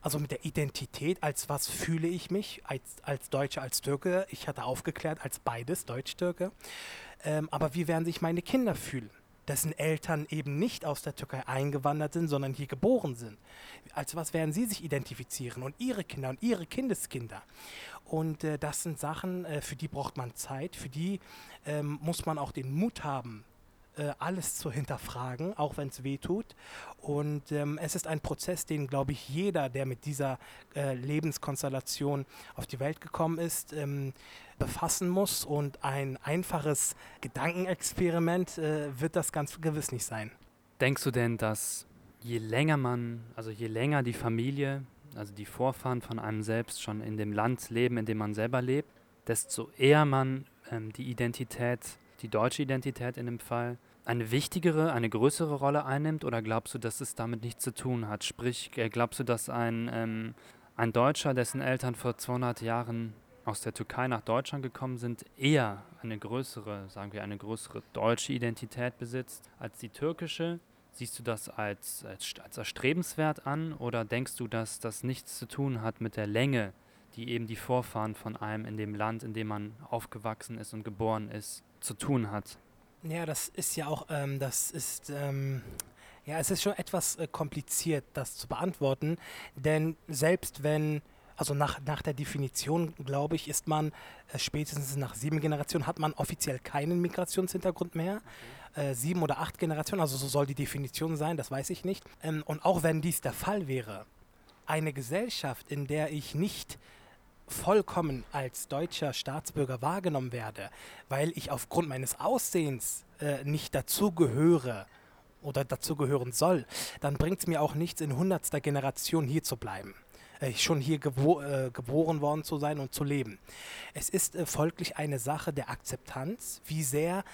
also mit der Identität, als was fühle ich mich, als, als Deutsche, als Türke. Ich hatte aufgeklärt als beides, Deutsch-Türke. Ähm, aber wie werden sich meine Kinder fühlen? dessen Eltern eben nicht aus der Türkei eingewandert sind, sondern hier geboren sind. Als was werden sie sich identifizieren und ihre Kinder und ihre Kindeskinder? Und äh, das sind Sachen, äh, für die braucht man Zeit, für die ähm, muss man auch den Mut haben, äh, alles zu hinterfragen, auch wenn es weh tut. Und ähm, es ist ein Prozess, den, glaube ich, jeder, der mit dieser äh, Lebenskonstellation auf die Welt gekommen ist, ähm, befassen muss. Und ein einfaches Gedankenexperiment äh, wird das ganz gewiss nicht sein. Denkst du denn, dass je länger man, also je länger die Familie, also die Vorfahren von einem selbst schon in dem Land leben, in dem man selber lebt, desto eher man ähm, die Identität, die deutsche Identität in dem Fall, eine wichtigere, eine größere Rolle einnimmt oder glaubst du, dass es damit nichts zu tun hat? Sprich, äh, glaubst du, dass ein, ähm, ein Deutscher, dessen Eltern vor 200 Jahren aus der Türkei nach Deutschland gekommen sind, eher eine größere, sagen wir, eine größere deutsche Identität besitzt als die türkische? Siehst du das als, als, als erstrebenswert an oder denkst du, dass das nichts zu tun hat mit der Länge, die eben die Vorfahren von einem in dem Land, in dem man aufgewachsen ist und geboren ist, zu tun hat? Ja, das ist ja auch, ähm, das ist, ähm, ja, es ist schon etwas äh, kompliziert, das zu beantworten, denn selbst wenn also nach, nach der Definition, glaube ich, ist man äh, spätestens nach sieben Generationen hat man offiziell keinen Migrationshintergrund mehr. Äh, sieben oder acht Generationen, also so soll die Definition sein, das weiß ich nicht. Ähm, und auch wenn dies der Fall wäre, eine Gesellschaft, in der ich nicht vollkommen als deutscher Staatsbürger wahrgenommen werde, weil ich aufgrund meines Aussehens äh, nicht dazugehöre oder dazugehören soll, dann bringt es mir auch nichts, in hundertster Generation hier zu bleiben äh, schon hier gebo äh, geboren worden zu sein und zu leben. Es ist äh, folglich eine Sache der Akzeptanz. Wie sehr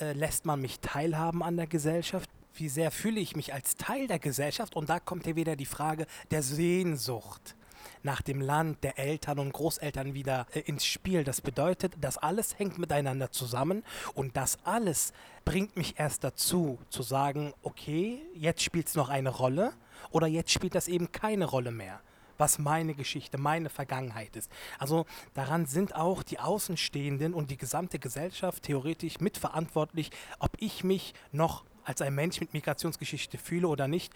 äh, lässt man mich teilhaben an der Gesellschaft? Wie sehr fühle ich mich als Teil der Gesellschaft? Und da kommt ja wieder die Frage der Sehnsucht nach dem Land der Eltern und Großeltern wieder äh, ins Spiel. Das bedeutet, das alles hängt miteinander zusammen und das alles bringt mich erst dazu zu sagen, okay, jetzt spielt es noch eine Rolle oder jetzt spielt das eben keine Rolle mehr was meine Geschichte, meine Vergangenheit ist. Also daran sind auch die Außenstehenden und die gesamte Gesellschaft theoretisch mitverantwortlich, ob ich mich noch als ein Mensch mit Migrationsgeschichte fühle oder nicht.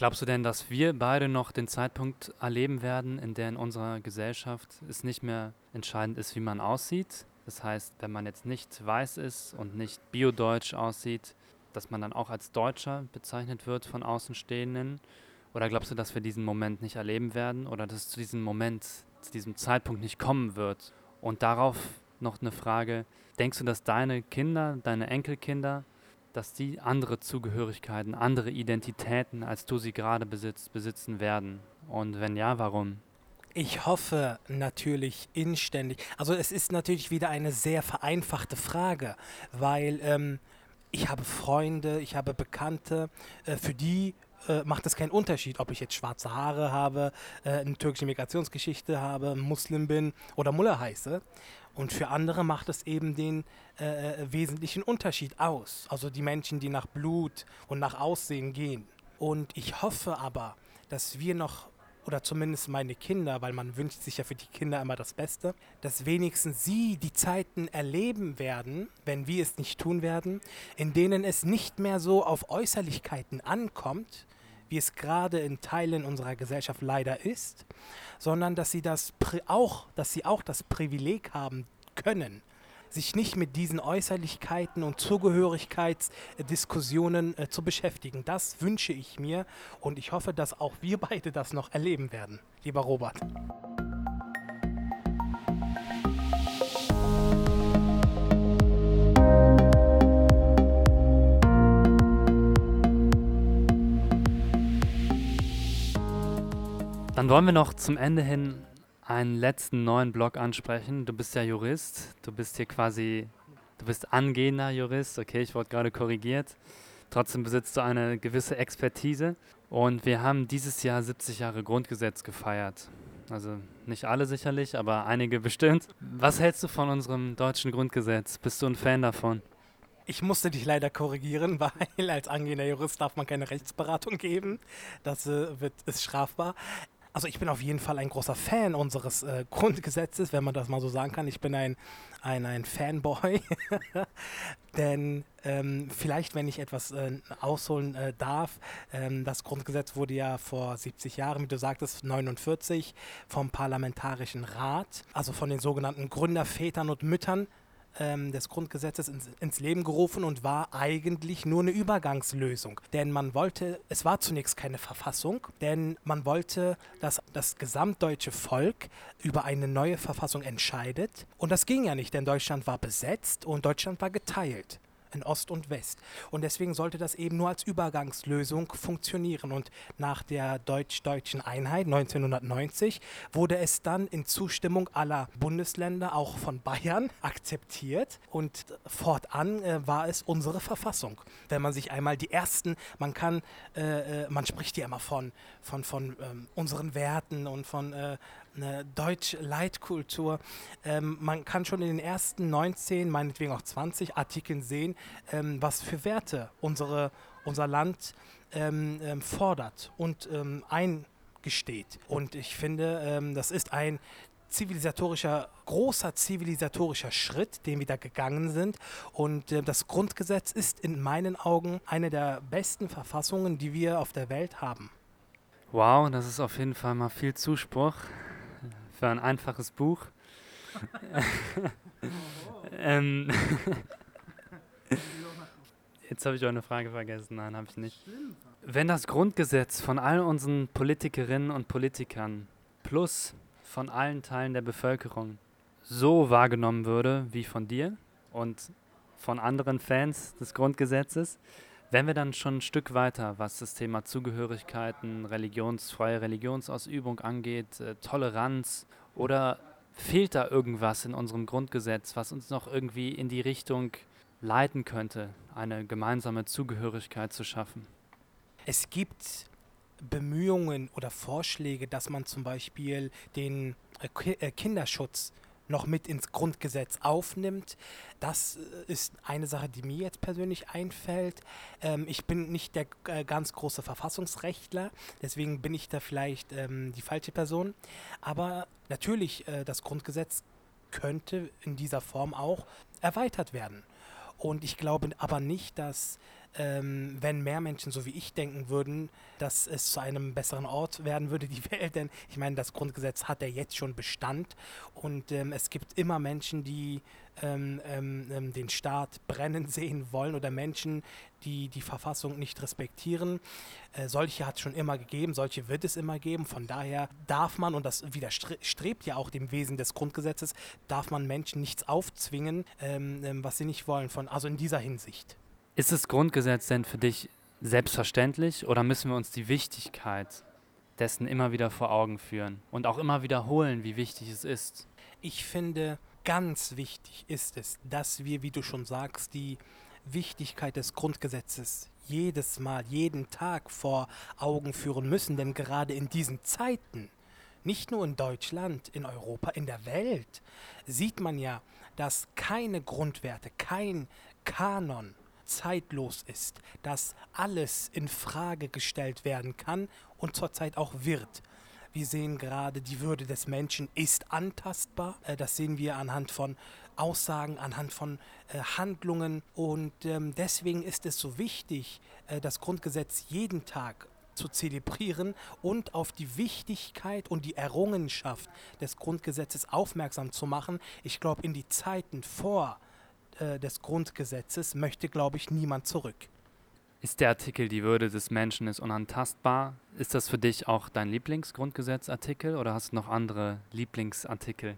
Glaubst du denn, dass wir beide noch den Zeitpunkt erleben werden, in der in unserer Gesellschaft es nicht mehr entscheidend ist, wie man aussieht? Das heißt, wenn man jetzt nicht weiß ist und nicht biodeutsch aussieht, dass man dann auch als Deutscher bezeichnet wird von Außenstehenden? Oder glaubst du, dass wir diesen Moment nicht erleben werden oder dass es zu diesem Moment, zu diesem Zeitpunkt nicht kommen wird? Und darauf noch eine Frage, denkst du, dass deine Kinder, deine Enkelkinder, dass die andere Zugehörigkeiten, andere Identitäten, als du sie gerade besitzt, besitzen werden? Und wenn ja, warum? Ich hoffe natürlich inständig. Also es ist natürlich wieder eine sehr vereinfachte Frage, weil ähm, ich habe Freunde, ich habe Bekannte, äh, für die äh, macht es keinen Unterschied, ob ich jetzt schwarze Haare habe, äh, eine türkische Migrationsgeschichte habe, Muslim bin oder Mullah heiße. Und für andere macht es eben den äh, äh, wesentlichen Unterschied aus. Also die Menschen, die nach Blut und nach Aussehen gehen. Und ich hoffe aber, dass wir noch oder zumindest meine Kinder, weil man wünscht sich ja für die Kinder immer das Beste, dass wenigstens sie die Zeiten erleben werden, wenn wir es nicht tun werden, in denen es nicht mehr so auf Äußerlichkeiten ankommt, wie es gerade in Teilen unserer Gesellschaft leider ist, sondern dass sie das auch, dass sie auch das Privileg haben können, sich nicht mit diesen Äußerlichkeiten und Zugehörigkeitsdiskussionen äh, zu beschäftigen. Das wünsche ich mir und ich hoffe, dass auch wir beide das noch erleben werden, lieber Robert. Dann wollen wir noch zum Ende hin einen letzten neuen Blog ansprechen. Du bist ja Jurist, du bist hier quasi, du bist angehender Jurist, okay, ich wurde gerade korrigiert. Trotzdem besitzt du eine gewisse Expertise und wir haben dieses Jahr 70 Jahre Grundgesetz gefeiert. Also nicht alle sicherlich, aber einige bestimmt. Was hältst du von unserem deutschen Grundgesetz? Bist du ein Fan davon? Ich musste dich leider korrigieren, weil als angehender Jurist darf man keine Rechtsberatung geben. Das äh, wird, ist strafbar. Also ich bin auf jeden Fall ein großer Fan unseres äh, Grundgesetzes, wenn man das mal so sagen kann. Ich bin ein, ein, ein Fanboy. Denn ähm, vielleicht, wenn ich etwas äh, ausholen äh, darf, ähm, das Grundgesetz wurde ja vor 70 Jahren, wie du sagtest, 49 vom Parlamentarischen Rat, also von den sogenannten Gründervätern und Müttern ähm, des Grundgesetzes ins, ins, Leben gerufen und war eigentlich nur eine Übergangslösung. Denn man wollte, es war zunächst keine Verfassung, denn man wollte, dass das gesamtdeutsche Volk über eine neue Verfassung entscheidet. Und das ging ja nicht, denn Deutschland war besetzt und Deutschland war geteilt in Ost und West. Und deswegen sollte das eben nur als Übergangslösung funktionieren. Und nach der deutsch-deutschen Einheit 1990 wurde es dann in Zustimmung aller Bundesländer, auch von Bayern, akzeptiert. Und fortan äh, war es unsere Verfassung. Wenn man sich einmal die ersten, man kann, äh, äh man spricht ja immer von, von, von ähm, unseren Werten und von äh, eine Deutsch-Leitkultur. Ähm, man kann schon in den ersten 19, meinetwegen auch 20 Artikeln sehen, ähm, was für Werte unsere, unser Land ähm, ähm fordert und ähm, eingesteht. Und ich finde, ähm, das ist ein zivilisatorischer, großer zivilisatorischer Schritt, den wir da gegangen sind. Und äh, das Grundgesetz ist in meinen Augen eine der besten Verfassungen, die wir auf der Welt haben. Wow, das ist auf jeden Fall mal viel Zuspruch für ein einfaches Buch. ähm, Jetzt habe ich eine Frage vergessen. Nein, habe ich nicht. Wenn das Grundgesetz von all unseren Politikerinnen und Politikern plus von allen Teilen der Bevölkerung so wahrgenommen würde wie von dir und von anderen Fans des Grundgesetzes, wären wir dann schon ein Stück weiter, was das Thema Zugehörigkeiten, religionsfreie Religionsausübung angeht, äh, Toleranz oder fehlt da irgendwas in unserem Grundgesetz, was uns noch irgendwie in die Richtung leiten könnte, eine gemeinsame Zugehörigkeit zu schaffen? Es gibt Bemühungen oder Vorschläge, dass man zum Beispiel den äh, Kinderschutz noch mit ins Grundgesetz aufnimmt. Das äh, ist eine Sache, die mir jetzt persönlich einfällt. Ähm, ich bin nicht der ganz große Verfassungsrechtler, deswegen bin ich da vielleicht ähm, die falsche Person. Aber natürlich, das Grundgesetz könnte in dieser Form auch erweitert werden. Und ich glaube aber nicht, dass ähm, wenn mehr Menschen so wie ich denken würden, dass es zu einem besseren Ort werden würde, die Welt. Denn ich meine, das Grundgesetz hat ja jetzt schon Bestand und ähm, es gibt immer Menschen, die ähm, ähm, ähm den Staat brennen sehen wollen oder Menschen, die die Verfassung nicht respektieren. Äh, solche hat es schon immer gegeben, solche wird es immer geben. Von daher darf man, und das widerstrebt ja auch dem Wesen des Grundgesetzes, darf man Menschen nichts aufzwingen, ähm, was sie nicht wollen. Von, also in dieser Hinsicht. Ist das Grundgesetz denn für dich selbstverständlich oder müssen wir uns die Wichtigkeit dessen immer wieder vor Augen führen und auch immer wiederholen, wie wichtig es ist? Ich finde, ganz wichtig ist es, dass wir, wie du schon sagst, die Wichtigkeit des Grundgesetzes jedes Mal, jeden Tag vor Augen führen müssen, denn gerade in diesen Zeiten, nicht nur in Deutschland, in Europa, in der Welt, sieht man ja, dass keine Grundwerte, kein Kanon zeitlos ist, dass alles in Frage gestellt werden kann und zurzeit auch wird. Wir sehen gerade, die Würde des Menschen ist antastbar. Äh, das sehen wir anhand von Aussagen, anhand von äh, Handlungen. Und ähm, deswegen ist es so wichtig, äh, das Grundgesetz jeden Tag zu zelebrieren und auf die Wichtigkeit und die Errungenschaft des Grundgesetzes aufmerksam zu machen. Ich glaube, in die Zeiten vor äh, des Grundgesetzes möchte, glaube ich, niemand zurück. Ist der Artikel Die Würde des Menschen ist unantastbar? Ist das für dich auch dein Lieblingsgrundgesetzartikel oder hast du noch andere Lieblingsartikel?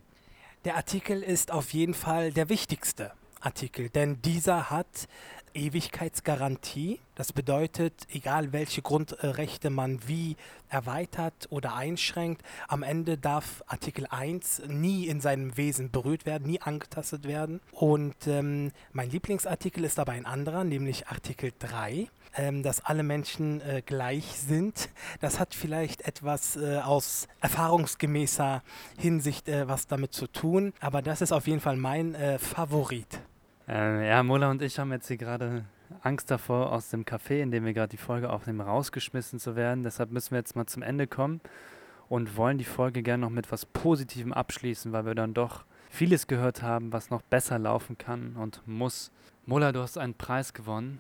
Der Artikel ist auf jeden Fall der wichtigste Artikel, denn dieser hat Ewigkeitsgarantie. Das bedeutet, egal welche Grundrechte man wie erweitert oder einschränkt, am Ende darf Artikel 1 nie in seinem Wesen berührt werden, nie angetastet werden. Und ähm, mein Lieblingsartikel ist aber ein anderer, nämlich Artikel 3, ähm, dass alle Menschen äh, gleich sind. Das hat vielleicht etwas äh, aus erfahrungsgemäßer Hinsicht äh, was damit zu tun, aber das ist auf jeden Fall mein äh, Favorit. Äh, ja, Mola und ich haben jetzt hier gerade Angst davor, aus dem Café, in dem wir gerade die Folge aufnehmen, rausgeschmissen zu werden. Deshalb müssen wir jetzt mal zum Ende kommen und wollen die Folge gerne noch mit was Positivem abschließen, weil wir dann doch vieles gehört haben, was noch besser laufen kann und muss. Mola, du hast einen Preis gewonnen,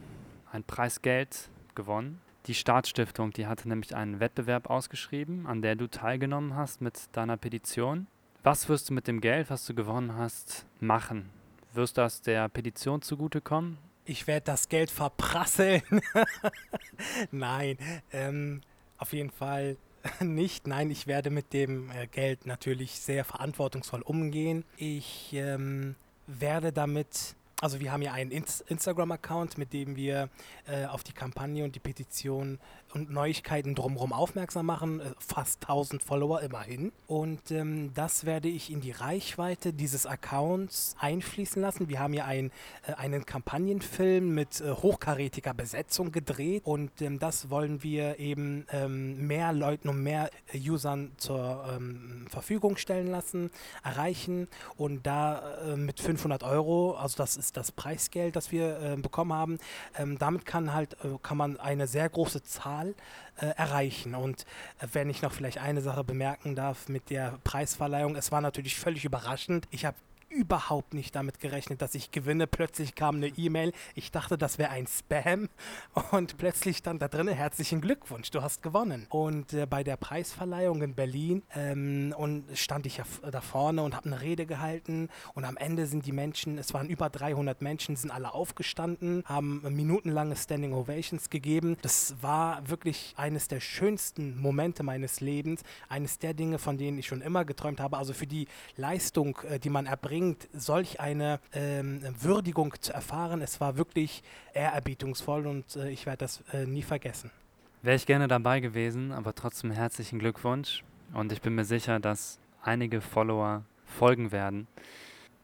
ein Preisgeld gewonnen. Die Staatsstiftung, die hatte nämlich einen Wettbewerb ausgeschrieben, an der du teilgenommen hast mit deiner Petition. Was wirst du mit dem Geld, was du gewonnen hast, machen? Wirst das der Petition zugutekommen? Ich werde das Geld verprasseln. Nein, ähm, auf jeden Fall nicht. Nein, ich werde mit dem äh, Geld natürlich sehr verantwortungsvoll umgehen. Ich ähm, werde damit Also wir haben ja einen Instagram-Account, mit dem wir äh, auf die Kampagne und die Petition und Neuigkeiten drumherum aufmerksam machen. Äh, fast 1000 Follower immerhin. Und ähm, das werde ich in die Reichweite dieses Accounts einfließen lassen. Wir haben ja ein, äh, einen Kampagnenfilm mit äh, hochkarätiger Besetzung gedreht und ähm, das wollen wir eben ähm, mehr Leuten und mehr äh, Usern zur ähm, Verfügung stellen lassen, erreichen und da äh, mit 500 Euro, also das ist das Preisgeld, das wir äh, bekommen haben. Ähm, damit kann halt kann man eine sehr große Zahl äh, erreichen. Und äh, wenn ich noch vielleicht eine Sache bemerken darf mit der Preisverleihung, es war natürlich völlig überraschend. Ich habe überhaupt nicht damit gerechnet, dass ich gewinne. Plötzlich kam eine E-Mail. Ich dachte, das wäre ein Spam. Und plötzlich stand da drin, herzlichen Glückwunsch, du hast gewonnen. Und äh, bei der Preisverleihung in Berlin ähm, und stand ich da vorne und habe eine Rede gehalten. Und am Ende sind die Menschen, es waren über 300 Menschen, sind alle aufgestanden, haben minutenlange Standing Ovations gegeben. Das war wirklich eines der schönsten Momente meines Lebens. Eines der Dinge, von denen ich schon immer geträumt habe. Also für die Leistung, äh, die man erbringt, bringt, solch eine ähm, Würdigung zu erfahren. Es war wirklich ehrerbietungsvoll und äh, ich werde das äh, nie vergessen. Wäre ich gerne dabei gewesen, aber trotzdem herzlichen Glückwunsch und ich bin mir sicher, dass einige Follower folgen werden.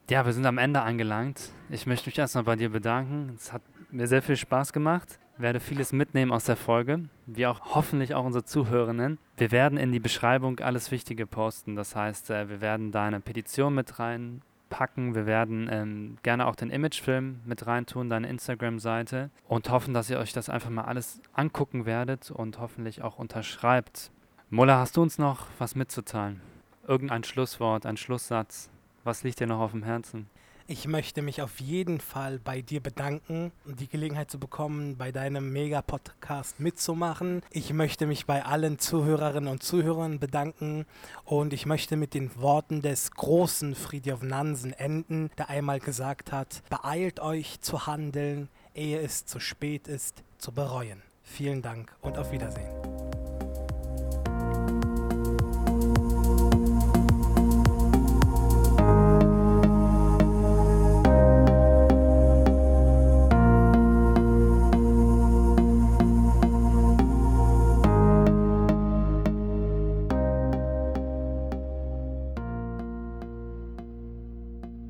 Ja, wir sind am Ende angelangt. Ich möchte mich erstmal bei dir bedanken. Es hat mir sehr viel Spaß gemacht. Werde vieles mitnehmen aus der Folge, wie auch hoffentlich auch unsere Zuhörenden. Wir werden in die Beschreibung alles Wichtige posten. Das heißt, äh, wir werden deine Petition mit rein packen. Wir werden ähm, gerne auch den Imagefilm mit reintun, deine Instagram-Seite und hoffen, dass ihr euch das einfach mal alles angucken werdet und hoffentlich auch unterschreibt. Mulla, hast du uns noch was mitzuteilen? Irgendein Schlusswort, ein Schlusssatz? Was liegt dir noch auf dem Herzen? Ich möchte mich auf jeden Fall bei dir bedanken die Gelegenheit zu bekommen, bei deinem Mega-Podcast mitzumachen. Ich möchte mich bei allen Zuhörerinnen und Zuhörern bedanken und ich möchte mit den Worten des großen Friedhof Nansen enden, der einmal gesagt hat, beeilt euch zu handeln, ehe es zu spät ist, zu bereuen. Vielen Dank und auf Wiedersehen.